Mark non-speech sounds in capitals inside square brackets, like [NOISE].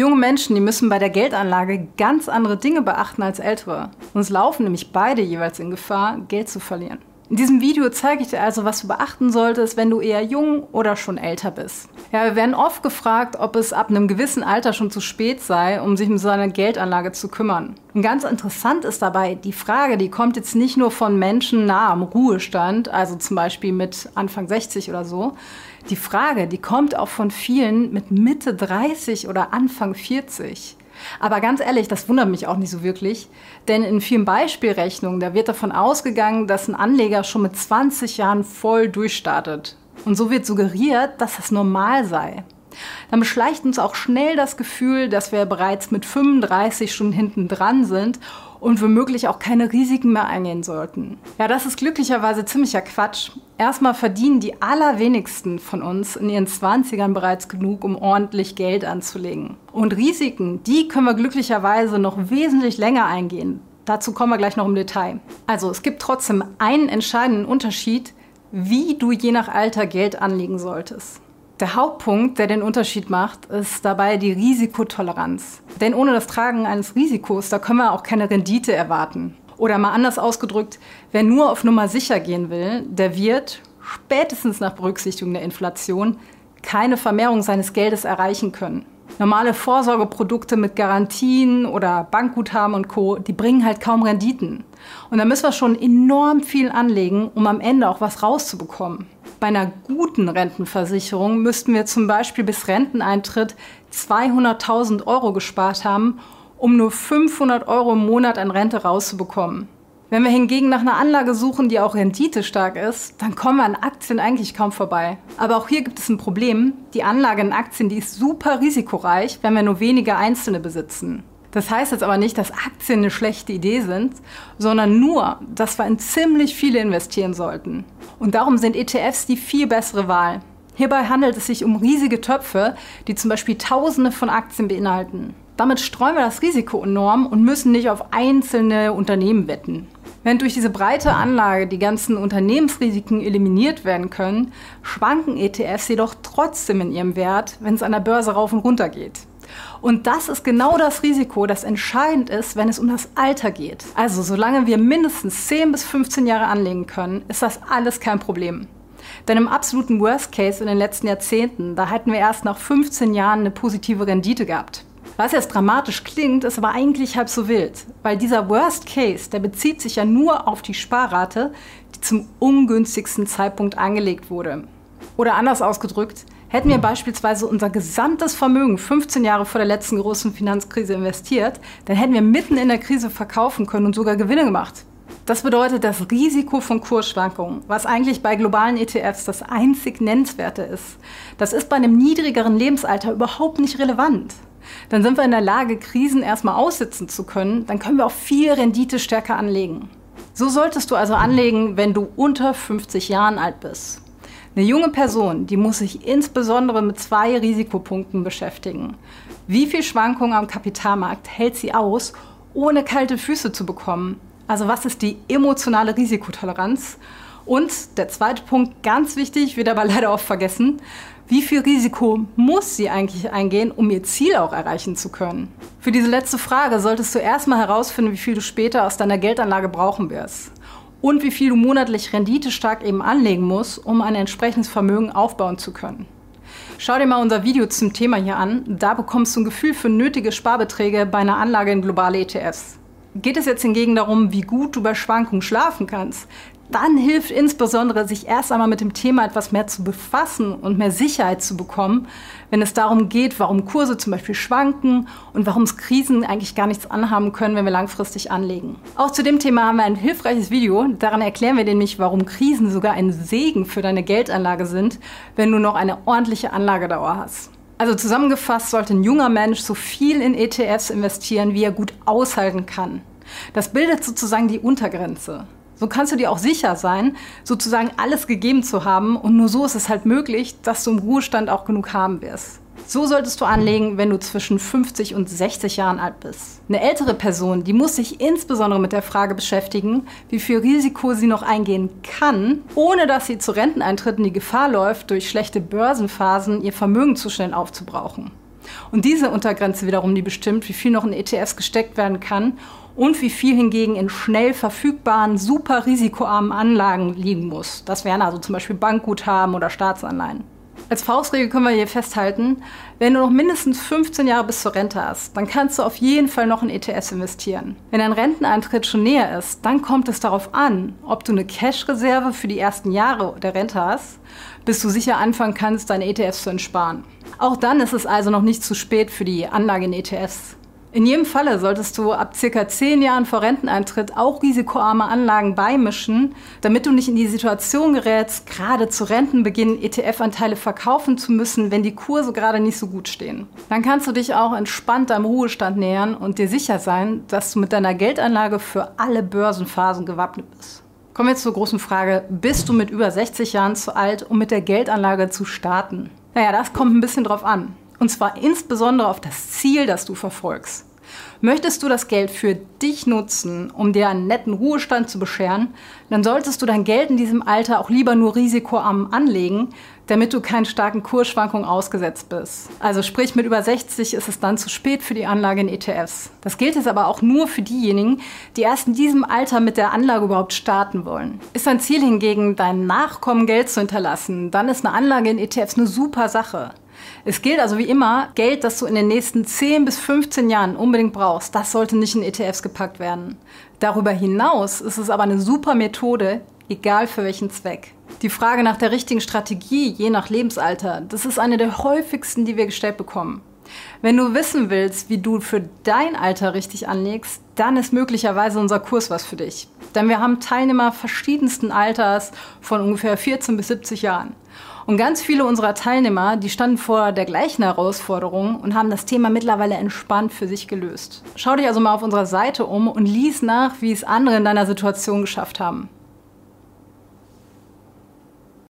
Junge Menschen, die müssen bei der Geldanlage ganz andere Dinge beachten als ältere. Sonst laufen nämlich beide jeweils in Gefahr, Geld zu verlieren. In diesem Video zeige ich dir also, was du beachten solltest, wenn du eher jung oder schon älter bist. Ja, wir werden oft gefragt, ob es ab einem gewissen Alter schon zu spät sei, um sich um seine Geldanlage zu kümmern. Und ganz interessant ist dabei, die Frage, die kommt jetzt nicht nur von Menschen nah am Ruhestand, also zum Beispiel mit Anfang 60 oder so. Die Frage, die kommt auch von vielen mit Mitte 30 oder Anfang 40. Aber ganz ehrlich, das wundert mich auch nicht so wirklich, denn in vielen Beispielrechnungen, da wird davon ausgegangen, dass ein Anleger schon mit 20 Jahren voll durchstartet. Und so wird suggeriert, dass das normal sei. Dann beschleicht uns auch schnell das Gefühl, dass wir bereits mit 35 schon hinten dran sind und womöglich auch keine Risiken mehr eingehen sollten. Ja, das ist glücklicherweise ziemlicher Quatsch. Erstmal verdienen die allerwenigsten von uns in ihren 20ern bereits genug, um ordentlich Geld anzulegen. Und Risiken, die können wir glücklicherweise noch wesentlich länger eingehen. Dazu kommen wir gleich noch im Detail. Also es gibt trotzdem einen entscheidenden Unterschied, wie du je nach Alter Geld anlegen solltest. Der Hauptpunkt, der den Unterschied macht, ist dabei die Risikotoleranz. Denn ohne das Tragen eines Risikos, da können wir auch keine Rendite erwarten. Oder mal anders ausgedrückt, wer nur auf Nummer sicher gehen will, der wird, spätestens nach Berücksichtigung der Inflation, keine Vermehrung seines Geldes erreichen können. Normale Vorsorgeprodukte mit Garantien oder Bankguthaben und Co., die bringen halt kaum Renditen. Und da müssen wir schon enorm viel anlegen, um am Ende auch was rauszubekommen. Bei einer guten Rentenversicherung müssten wir zum Beispiel bis Renteneintritt 200.000 Euro gespart haben, um nur 500 Euro im Monat an Rente rauszubekommen. Wenn wir hingegen nach einer Anlage suchen, die auch renditestark ist, dann kommen wir an Aktien eigentlich kaum vorbei. Aber auch hier gibt es ein Problem. Die Anlage in Aktien, die ist super risikoreich, wenn wir nur wenige einzelne besitzen. Das heißt jetzt aber nicht, dass Aktien eine schlechte Idee sind, sondern nur, dass wir in ziemlich viele investieren sollten. Und darum sind ETFs die viel bessere Wahl. Hierbei handelt es sich um riesige Töpfe, die zum Beispiel Tausende von Aktien beinhalten. Damit streuen wir das Risiko enorm und müssen nicht auf einzelne Unternehmen wetten. Während durch diese breite Anlage die ganzen Unternehmensrisiken eliminiert werden können, schwanken ETFs jedoch trotzdem in ihrem Wert, wenn es an der Börse rauf und runter geht. Und das ist genau das Risiko, das entscheidend ist, wenn es um das Alter geht. Also solange wir mindestens 10 bis 15 Jahre anlegen können, ist das alles kein Problem. Denn im absoluten Worst Case in den letzten Jahrzehnten, da hätten wir erst nach 15 Jahren eine positive Rendite gehabt. Was jetzt dramatisch klingt, ist aber eigentlich halb so wild, weil dieser Worst Case, der bezieht sich ja nur auf die Sparrate, die zum ungünstigsten Zeitpunkt angelegt wurde. Oder anders ausgedrückt, Hätten wir beispielsweise unser gesamtes Vermögen 15 Jahre vor der letzten großen Finanzkrise investiert, dann hätten wir mitten in der Krise verkaufen können und sogar Gewinne gemacht. Das bedeutet das Risiko von Kursschwankungen, was eigentlich bei globalen ETFs das einzig Nennenswerte ist. Das ist bei einem niedrigeren Lebensalter überhaupt nicht relevant. Dann sind wir in der Lage, Krisen erstmal aussitzen zu können, dann können wir auch viel Rendite stärker anlegen. So solltest du also anlegen, wenn du unter 50 Jahren alt bist. Eine junge Person, die muss sich insbesondere mit zwei Risikopunkten beschäftigen. Wie viel Schwankungen am Kapitalmarkt hält sie aus, ohne kalte Füße zu bekommen? Also was ist die emotionale Risikotoleranz? Und der zweite Punkt, ganz wichtig, wird aber [LAUGHS] leider oft vergessen, wie viel Risiko muss sie eigentlich eingehen, um ihr Ziel auch erreichen zu können? Für diese letzte Frage solltest du erstmal herausfinden, wie viel du später aus deiner Geldanlage brauchen wirst und wie viel du monatlich renditestark eben anlegen musst, um ein entsprechendes Vermögen aufbauen zu können. Schau dir mal unser Video zum Thema hier an. Da bekommst du ein Gefühl für nötige Sparbeträge bei einer Anlage in globale ETFs. Geht es jetzt hingegen darum, wie gut du bei Schwankungen schlafen kannst, dann hilft insbesondere, sich erst einmal mit dem Thema etwas mehr zu befassen und mehr Sicherheit zu bekommen, wenn es darum geht, warum Kurse zum Beispiel schwanken und warum es Krisen eigentlich gar nichts anhaben können, wenn wir langfristig anlegen. Auch zu dem Thema haben wir ein hilfreiches Video. Daran erklären wir nämlich, warum Krisen sogar ein Segen für deine Geldanlage sind, wenn du noch eine ordentliche Anlagedauer hast. Also zusammengefasst sollte ein junger Mensch so viel in ETFs investieren, wie er gut aushalten kann. Das bildet sozusagen die Untergrenze. So kannst du dir auch sicher sein, sozusagen alles gegeben zu haben und nur so ist es halt möglich, dass du im Ruhestand auch genug haben wirst. So solltest du anlegen, wenn du zwischen 50 und 60 Jahren alt bist. Eine ältere Person, die muss sich insbesondere mit der Frage beschäftigen, wie viel Risiko sie noch eingehen kann, ohne dass sie zu Renteneintritten die Gefahr läuft, durch schlechte Börsenphasen ihr Vermögen zu schnell aufzubrauchen. Und diese Untergrenze wiederum, die bestimmt, wie viel noch in ETFs gesteckt werden kann und wie viel hingegen in schnell verfügbaren, super risikoarmen Anlagen liegen muss. Das wären also zum Beispiel Bankguthaben oder Staatsanleihen. Als Faustregel können wir hier festhalten, wenn du noch mindestens 15 Jahre bis zur Rente hast, dann kannst du auf jeden Fall noch in ETFs investieren. Wenn dein Renteneintritt schon näher ist, dann kommt es darauf an, ob du eine Cash-Reserve für die ersten Jahre der Rente hast, bis du sicher anfangen kannst, deine ETFs zu entsparen. Auch dann ist es also noch nicht zu spät für die Anlage in ETFs. In jedem Falle solltest du ab circa zehn Jahren vor Renteneintritt auch risikoarme Anlagen beimischen, damit du nicht in die Situation gerätst, gerade zu Rentenbeginn ETF-Anteile verkaufen zu müssen, wenn die Kurse gerade nicht so gut stehen. Dann kannst du dich auch entspannt deinem Ruhestand nähern und dir sicher sein, dass du mit deiner Geldanlage für alle Börsenphasen gewappnet bist. Kommen wir zur großen Frage, bist du mit über 60 Jahren zu alt, um mit der Geldanlage zu starten? Naja, das kommt ein bisschen drauf an. Und zwar insbesondere auf das Ziel, das du verfolgst. Möchtest du das Geld für dich nutzen, um dir einen netten Ruhestand zu bescheren, dann solltest du dein Geld in diesem Alter auch lieber nur risikoarm anlegen, damit du keinen starken Kursschwankungen ausgesetzt bist. Also sprich, mit über 60 ist es dann zu spät für die Anlage in ETFs. Das gilt jetzt aber auch nur für diejenigen, die erst in diesem Alter mit der Anlage überhaupt starten wollen. Ist dein Ziel hingegen, deinen Nachkommen Geld zu hinterlassen, dann ist eine Anlage in ETFs eine super Sache. Es gilt also wie immer, Geld, das du in den nächsten 10 bis 15 Jahren unbedingt brauchst, das sollte nicht in ETFs gepackt werden. Darüber hinaus ist es aber eine super Methode, egal für welchen Zweck. Die Frage nach der richtigen Strategie, je nach Lebensalter, das ist eine der häufigsten, die wir gestellt bekommen. Wenn du wissen willst, wie du für dein Alter richtig anlegst, dann ist möglicherweise unser Kurs was für dich. Denn wir haben Teilnehmer verschiedensten Alters von ungefähr 14 bis 70 Jahren. Und ganz viele unserer Teilnehmer, die standen vor der gleichen Herausforderung und haben das Thema mittlerweile entspannt für sich gelöst. Schau dich also mal auf unserer Seite um und lies nach, wie es andere in deiner Situation geschafft haben.